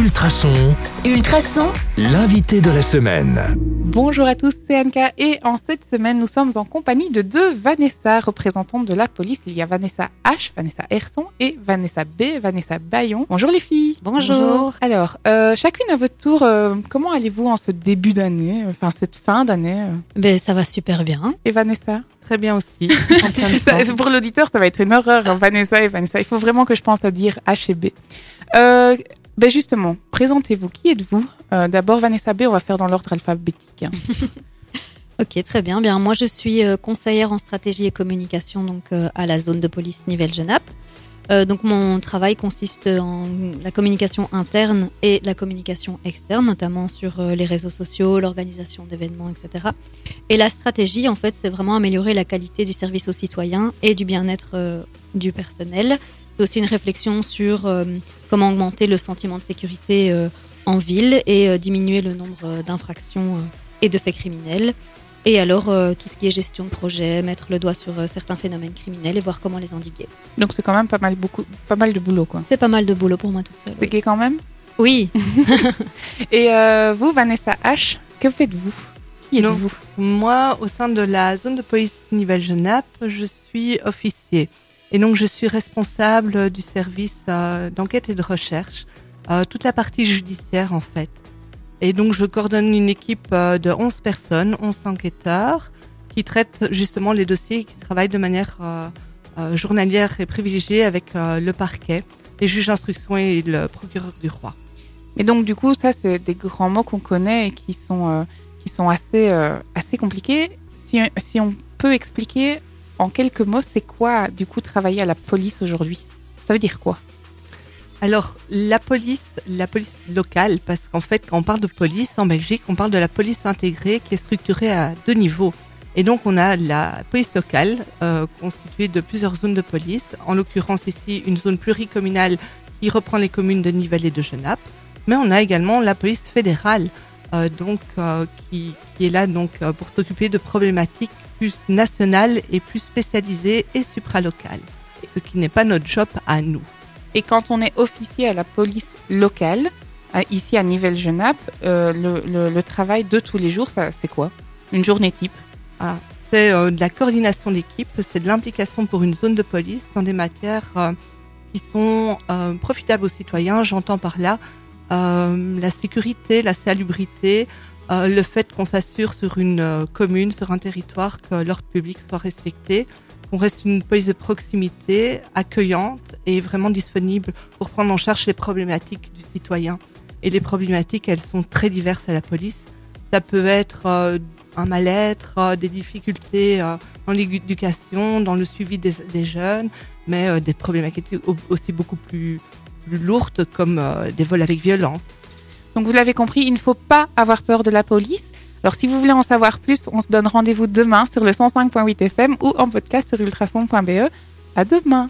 Ultrason, Ultrason, l'invité de la semaine. Bonjour à tous, c'est Anka et en cette semaine, nous sommes en compagnie de deux Vanessa, représentantes de la police. Il y a Vanessa H, Vanessa Herson et Vanessa B, Vanessa Bayon. Bonjour les filles. Bonjour. Alors, euh, chacune à votre tour, euh, comment allez-vous en ce début d'année, enfin cette fin d'année euh? Ben, ça va super bien. Et Vanessa? Très bien aussi. Ça. Pour l'auditeur, ça va être une horreur, hein, Vanessa et Vanessa. Il faut vraiment que je pense à dire H et B. Ben justement, présentez-vous. Qui êtes-vous? Euh, D'abord, Vanessa B, on va faire dans l'ordre alphabétique. hein. Ok, très bien. Bien, moi, je suis euh, conseillère en stratégie et communication donc euh, à la zone de police Nivelles-Genappe. Donc, mon travail consiste en la communication interne et la communication externe, notamment sur les réseaux sociaux, l'organisation d'événements, etc. Et la stratégie, en fait, c'est vraiment améliorer la qualité du service aux citoyens et du bien-être du personnel. C'est aussi une réflexion sur euh, comment augmenter le sentiment de sécurité euh, en ville et euh, diminuer le nombre d'infractions euh, et de faits criminels. Et alors, euh, tout ce qui est gestion de projet, mettre le doigt sur euh, certains phénomènes criminels et voir comment les endiguer. Donc c'est quand même pas mal, beaucoup, pas mal de boulot, quoi. C'est pas mal de boulot pour moi toute seule. C'est quand même? Oui, Et euh, vous, Vanessa H, que faites-vous? Qui êtes-vous? Moi, au sein de la zone de police Nivelles-Genappe, je suis officier. Et donc, je suis responsable du service euh, d'enquête et de recherche, euh, toute la partie judiciaire en fait. Et donc, je coordonne une équipe euh, de 11 personnes, 11 enquêteurs, qui traitent justement les dossiers qui travaillent de manière journalière et privilégiée avec le parquet, les juges d'instruction et le procureur du roi. Et donc du coup, ça c'est des grands mots qu'on connaît et qui sont, qui sont assez, assez compliqués. Si, si on peut expliquer en quelques mots, c'est quoi du coup travailler à la police aujourd'hui? Ça veut dire quoi? Alors, la police, la police locale, parce qu'en fait, quand on parle de police en Belgique, on parle de la police intégrée qui est structurée à deux niveaux. Et donc, on a la police locale, euh, constituée de plusieurs zones de police, en l'occurrence ici une zone pluricommunale qui reprend les communes de Nivelles et de Genappe. Mais on a également la police fédérale, donc euh, qui, qui est là donc euh, pour s'occuper de problématiques plus nationales et plus spécialisées et supralocales. Ce qui n'est pas notre job à nous. Et quand on est officier à la police locale, ici à Nivelles-Genappe, euh, le, le- le travail de tous les jours, c'est quoi? Une journée type? Ah, c'est euh, de la coordination d'équipe, c'est de l'implication pour une zone de police dans des matières euh, qui sont euh, profitables aux citoyens. J'entends par là euh, la sécurité, la salubrité, euh, le fait qu'on s'assure sur une euh, commune, sur un territoire, que l'ordre public soit respecté, qu'on reste une police de proximité, accueillante et vraiment disponible pour prendre en charge les problématiques du citoyen. Et les problématiques, elles sont très diverses à la police. Ça peut être euh, un mal-être, euh, des difficultés euh, dans l'éducation, dans le suivi des, des jeunes, mais euh, des problématiques au- aussi beaucoup plus, lourdes comme euh, des vols avec violence. Donc vous l'avez compris, il ne faut pas avoir peur de la police. Alors si vous voulez en savoir plus, on se donne rendez-vous demain sur le 105.8 FM ou en podcast sur ultrason.be. À demain.